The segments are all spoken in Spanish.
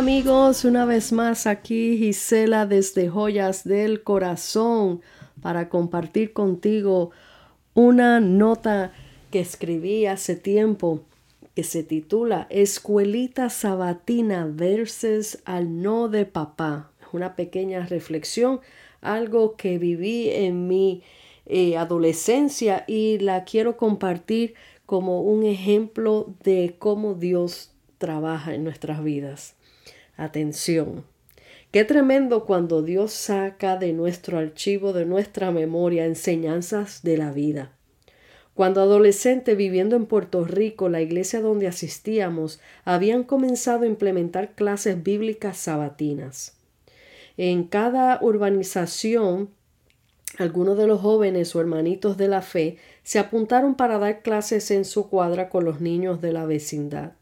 amigos, una vez más aquí Gisela desde Joyas del Corazón para compartir contigo una nota que escribí hace tiempo que se titula Escuelita Sabatina versus al no de papá. Una pequeña reflexión, algo que viví en mi eh, adolescencia y la quiero compartir como un ejemplo de cómo Dios trabaja en nuestras vidas. Atención. Qué tremendo cuando Dios saca de nuestro archivo, de nuestra memoria, enseñanzas de la vida. Cuando adolescente viviendo en Puerto Rico, la iglesia donde asistíamos habían comenzado a implementar clases bíblicas sabatinas. En cada urbanización, algunos de los jóvenes o hermanitos de la fe se apuntaron para dar clases en su cuadra con los niños de la vecindad.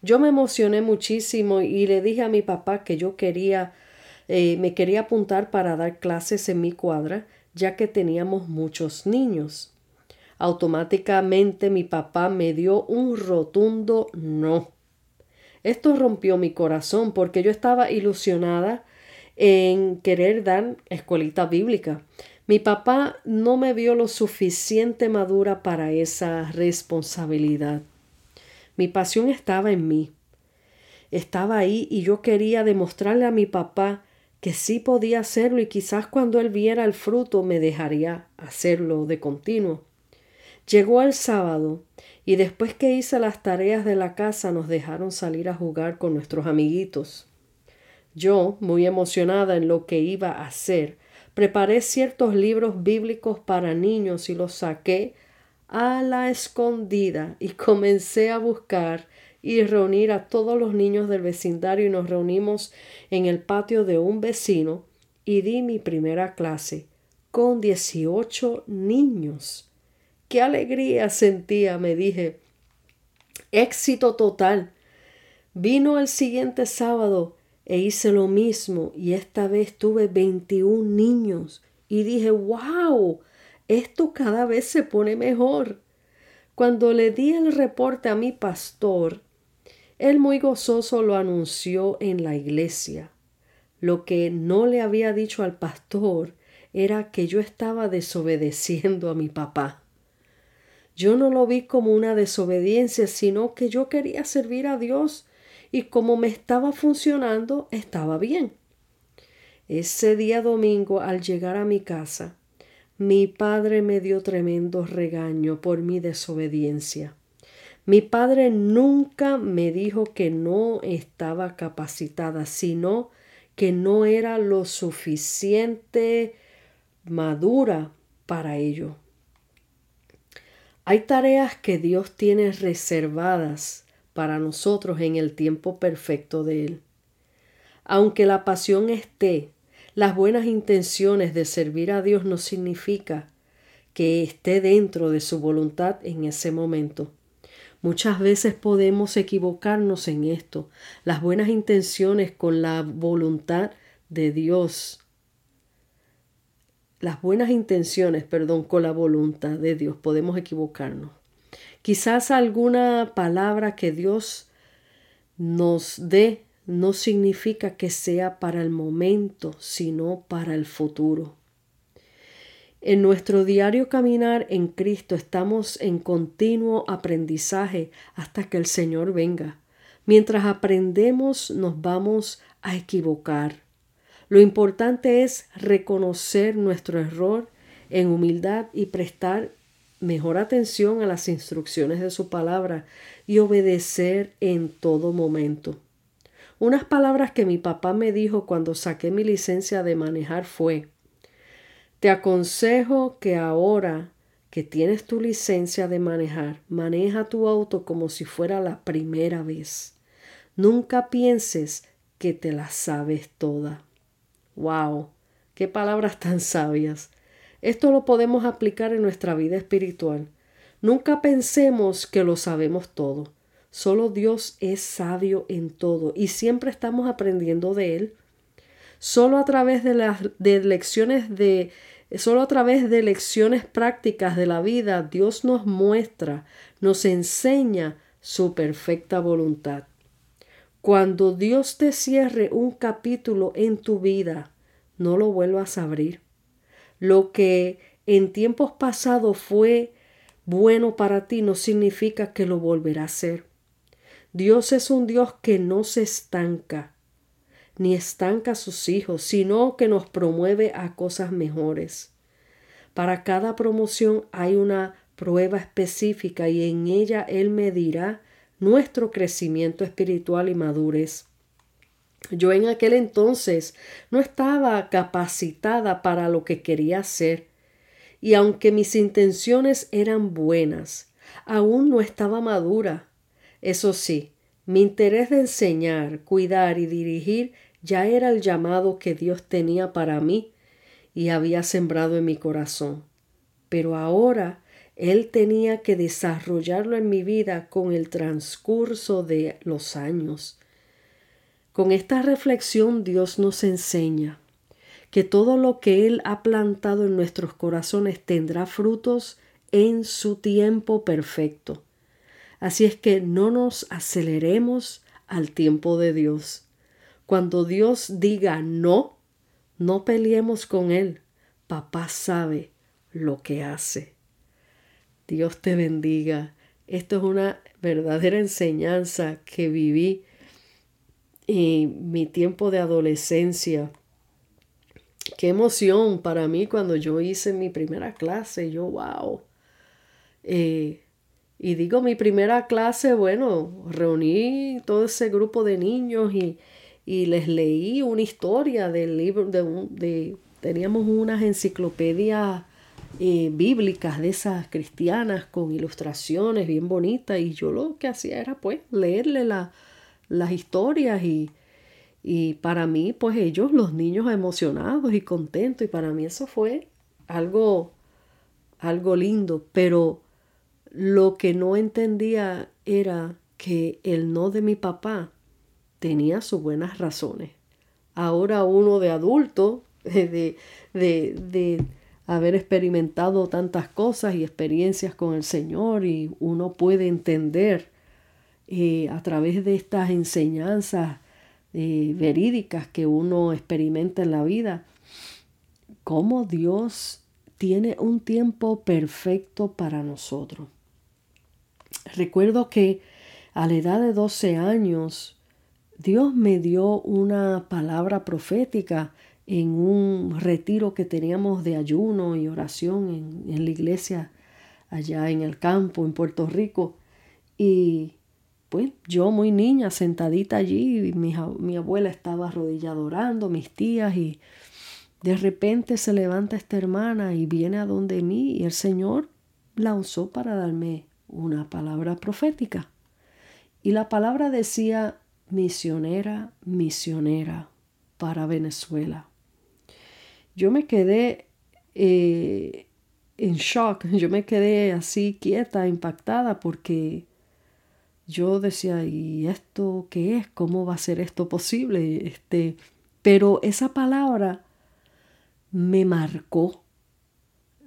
Yo me emocioné muchísimo y le dije a mi papá que yo quería, eh, me quería apuntar para dar clases en mi cuadra, ya que teníamos muchos niños. Automáticamente mi papá me dio un rotundo no. Esto rompió mi corazón porque yo estaba ilusionada en querer dar escuelita bíblica. Mi papá no me vio lo suficiente madura para esa responsabilidad. Mi pasión estaba en mí. Estaba ahí y yo quería demostrarle a mi papá que sí podía hacerlo y quizás cuando él viera el fruto me dejaría hacerlo de continuo. Llegó el sábado y después que hice las tareas de la casa nos dejaron salir a jugar con nuestros amiguitos. Yo, muy emocionada en lo que iba a hacer, preparé ciertos libros bíblicos para niños y los saqué a la escondida y comencé a buscar y reunir a todos los niños del vecindario y nos reunimos en el patio de un vecino y di mi primera clase con 18 niños. Qué alegría sentía, me dije. Éxito total. Vino el siguiente sábado e hice lo mismo y esta vez tuve 21 niños y dije, wow, esto cada vez se pone mejor. Cuando le di el reporte a mi pastor, él muy gozoso lo anunció en la iglesia. Lo que no le había dicho al pastor era que yo estaba desobedeciendo a mi papá. Yo no lo vi como una desobediencia, sino que yo quería servir a Dios y como me estaba funcionando, estaba bien. Ese día domingo, al llegar a mi casa, mi padre me dio tremendo regaño por mi desobediencia. Mi padre nunca me dijo que no estaba capacitada, sino que no era lo suficiente madura para ello. Hay tareas que Dios tiene reservadas para nosotros en el tiempo perfecto de Él. Aunque la pasión esté, las buenas intenciones de servir a Dios no significa que esté dentro de su voluntad en ese momento. Muchas veces podemos equivocarnos en esto. Las buenas intenciones con la voluntad de Dios. Las buenas intenciones, perdón, con la voluntad de Dios podemos equivocarnos. Quizás alguna palabra que Dios nos dé no significa que sea para el momento, sino para el futuro. En nuestro diario caminar en Cristo estamos en continuo aprendizaje hasta que el Señor venga. Mientras aprendemos nos vamos a equivocar. Lo importante es reconocer nuestro error en humildad y prestar mejor atención a las instrucciones de su palabra y obedecer en todo momento. Unas palabras que mi papá me dijo cuando saqué mi licencia de manejar fue, te aconsejo que ahora que tienes tu licencia de manejar, maneja tu auto como si fuera la primera vez. Nunca pienses que te la sabes toda. ¡Wow! ¡Qué palabras tan sabias! Esto lo podemos aplicar en nuestra vida espiritual. Nunca pensemos que lo sabemos todo. Solo Dios es sabio en todo y siempre estamos aprendiendo de Él. Solo a través de las de lecciones de solo a través de lecciones prácticas de la vida Dios nos muestra, nos enseña su perfecta voluntad. Cuando Dios te cierre un capítulo en tu vida, no lo vuelvas a abrir. Lo que en tiempos pasados fue bueno para ti no significa que lo volverá a ser. Dios es un Dios que no se estanca, ni estanca a sus hijos, sino que nos promueve a cosas mejores. Para cada promoción hay una prueba específica y en ella Él medirá nuestro crecimiento espiritual y madurez. Yo en aquel entonces no estaba capacitada para lo que quería hacer y aunque mis intenciones eran buenas, aún no estaba madura. Eso sí, mi interés de enseñar, cuidar y dirigir ya era el llamado que Dios tenía para mí y había sembrado en mi corazón. Pero ahora Él tenía que desarrollarlo en mi vida con el transcurso de los años. Con esta reflexión Dios nos enseña que todo lo que Él ha plantado en nuestros corazones tendrá frutos en su tiempo perfecto. Así es que no nos aceleremos al tiempo de Dios. Cuando Dios diga no, no peleemos con Él. Papá sabe lo que hace. Dios te bendiga. Esto es una verdadera enseñanza que viví en mi tiempo de adolescencia Qué emoción para mí cuando yo hice mi primera clase. Yo, wow. Eh, y digo mi primera clase, bueno, reuní todo ese grupo de niños y, les leí una historia del libro, de, de teníamos unas enciclopedias eh, bíblicas de esas cristianas con ilustraciones bien bonitas y yo lo que hacía era pues leerle las historias y, y para mí, pues ellos, los niños emocionados y contentos, y para mí eso fue algo, algo lindo, pero lo que no entendía era que el no de mi papá tenía sus buenas razones. Ahora uno de adulto, de, de, de haber experimentado tantas cosas y experiencias con el Señor, y uno puede entender eh, a través de estas enseñanzas eh, verídicas que uno experimenta en la vida, cómo Dios tiene un tiempo perfecto para nosotros. Recuerdo que a la edad de 12 años, Dios me dio una palabra profética en un retiro que teníamos de ayuno y oración en, en la iglesia allá en el campo, en Puerto Rico. Y pues yo muy niña, sentadita allí, mi, mi abuela estaba arrodillada orando, mis tías, y de repente se levanta esta hermana y viene a donde mí y el Señor la usó para darme una palabra profética. Y la palabra decía misionera, misionera para Venezuela. Yo me quedé eh, en shock, yo me quedé así quieta, impactada, porque yo decía, ¿y esto qué es? ¿Cómo va a ser esto posible? Este, pero esa palabra me marcó.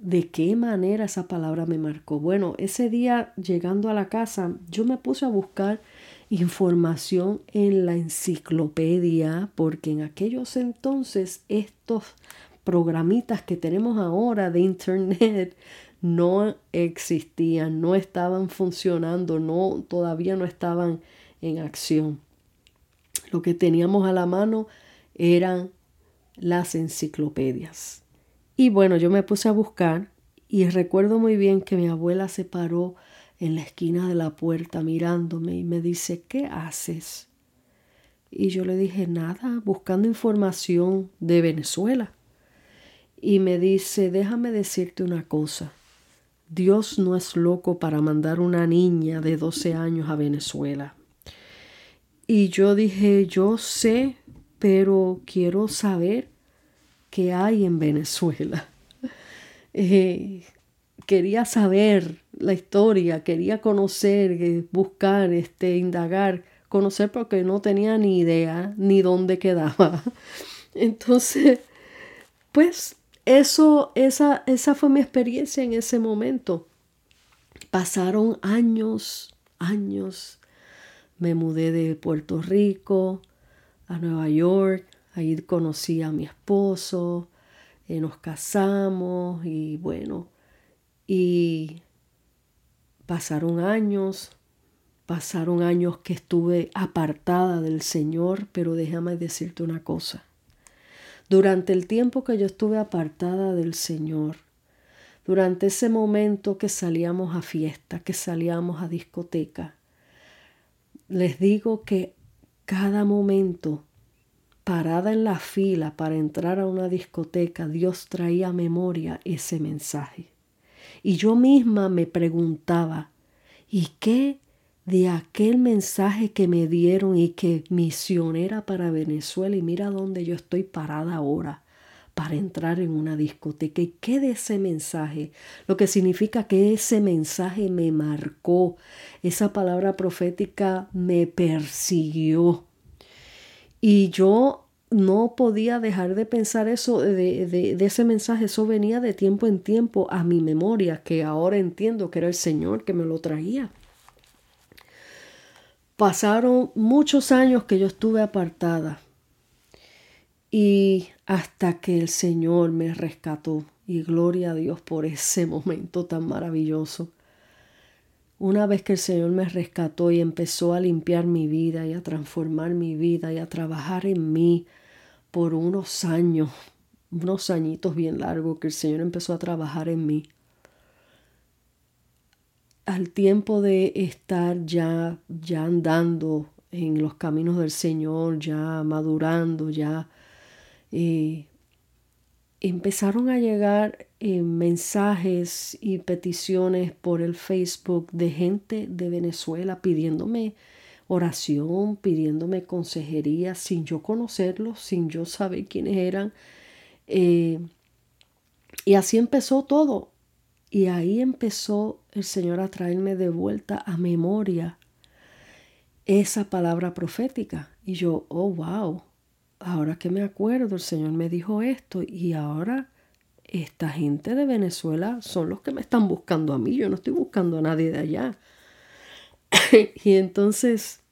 ¿De qué manera esa palabra me marcó? Bueno, ese día llegando a la casa, yo me puse a buscar información en la enciclopedia, porque en aquellos entonces estos programitas que tenemos ahora de internet no existían, no estaban funcionando, no, todavía no estaban en acción. Lo que teníamos a la mano eran las enciclopedias. Y bueno, yo me puse a buscar y recuerdo muy bien que mi abuela se paró en la esquina de la puerta mirándome y me dice, ¿qué haces? Y yo le dije, nada, buscando información de Venezuela. Y me dice, déjame decirte una cosa. Dios no es loco para mandar una niña de 12 años a Venezuela. Y yo dije, yo sé, pero quiero saber qué hay en Venezuela. Eh, quería saber la historia, quería conocer, eh, buscar, este, indagar, conocer porque no tenía ni idea ni dónde quedaba. Entonces, pues eso, esa, esa fue mi experiencia en ese momento. Pasaron años, años. me mudé de Puerto Rico a Nueva York, ahí conocí a mi esposo, eh, nos casamos y bueno, y pasaron años, pasaron años que estuve apartada del Señor, pero déjame decirte una cosa. Durante el tiempo que yo estuve apartada del Señor, durante ese momento que salíamos a fiesta, que salíamos a discoteca, les digo que cada momento parada en la fila para entrar a una discoteca, Dios traía a memoria ese mensaje. Y yo misma me preguntaba, ¿y qué de aquel mensaje que me dieron y que misionera para Venezuela? Y mira dónde yo estoy parada ahora para entrar en una discoteca. ¿Y qué de ese mensaje? Lo que significa que ese mensaje me marcó, esa palabra profética me persiguió. Y yo no podía dejar de pensar eso, de, de, ese mensaje, eso venía de tiempo en tiempo a mi memoria, que ahora entiendo que era el Señor que me lo traía. Pasaron muchos años que yo estuve apartada y hasta que el Señor me rescató y gloria a Dios por ese momento tan maravilloso. Una vez que el Señor me rescató y empezó a limpiar mi vida y a transformar mi vida y a trabajar en mí, por unos años, unos añitos bien largos que el Señor empezó a trabajar en mí. Al tiempo de estar ya, ya andando en los caminos del Señor, ya madurando, ya eh, empezaron a llegar eh, mensajes y peticiones por el Facebook de gente de Venezuela pidiéndome oración, pidiéndome consejería sin yo conocerlos, sin yo saber quiénes eran. Eh, y así empezó todo. Y ahí empezó el Señor a traerme de vuelta a memoria esa palabra profética. Y yo, oh, wow, ahora que me acuerdo, el Señor me dijo esto y ahora esta gente de Venezuela son los que me están buscando a mí, yo no estoy buscando a nadie de allá. y entonces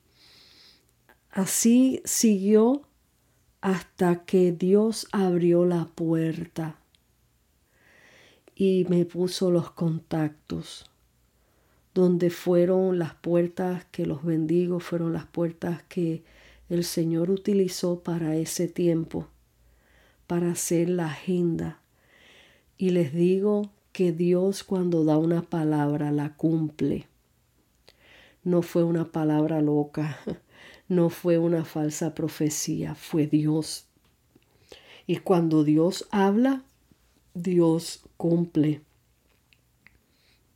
Así siguió hasta que Dios abrió la puerta y me puso los contactos, donde fueron las puertas que los bendigo, fueron las puertas que el Señor utilizó para ese tiempo, para hacer la agenda. Y les digo que Dios cuando da una palabra la cumple. No fue una palabra loca, no fue una falsa profecía, fue Dios. Y cuando Dios habla, Dios cumple.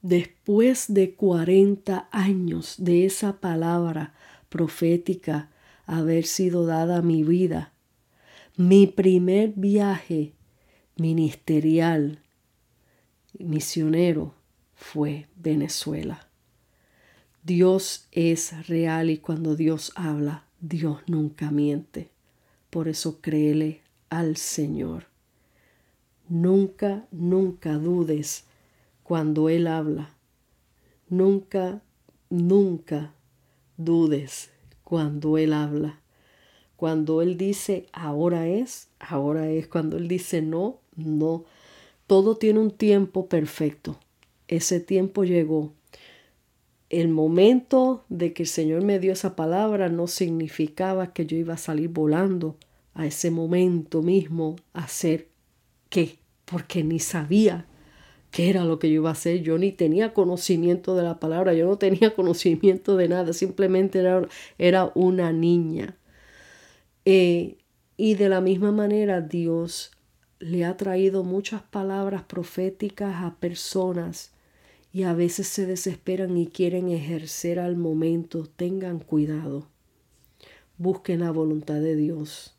Después de 40 años de esa palabra profética haber sido dada mi vida, mi primer viaje ministerial, misionero, fue Venezuela. Dios es real y cuando Dios habla, Dios nunca miente. Por eso créele al Señor. Nunca, nunca dudes cuando Él habla. Nunca, nunca dudes cuando Él habla. Cuando Él dice ahora es, ahora es. Cuando Él dice no, no. Todo tiene un tiempo perfecto. Ese tiempo llegó el momento de que el Señor me dio esa palabra no significaba que yo iba a salir volando a ese momento mismo a hacer qué, porque ni sabía qué era lo que yo iba a hacer, yo ni tenía conocimiento de la palabra, yo no tenía conocimiento de nada, simplemente era, era una niña. Eh, y de la misma manera Dios le ha traído muchas palabras proféticas a personas y a veces se desesperan y quieren ejercer al momento, tengan cuidado. Busquen la voluntad de Dios.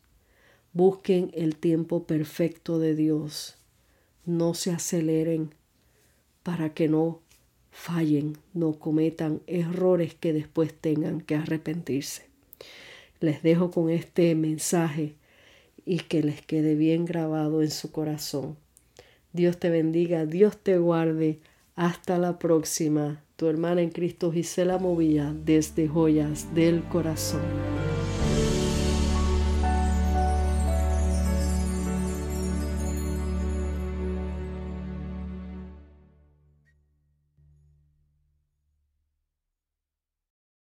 Busquen el tiempo perfecto de Dios. No se aceleren para que no fallen, no cometan errores que después tengan que arrepentirse. Les dejo con este mensaje y que les quede bien grabado en su corazón. Dios te bendiga, Dios te guarde. Hasta la próxima. tu hermana en Cristo Gisela Movilla desde Joyas del Corazón.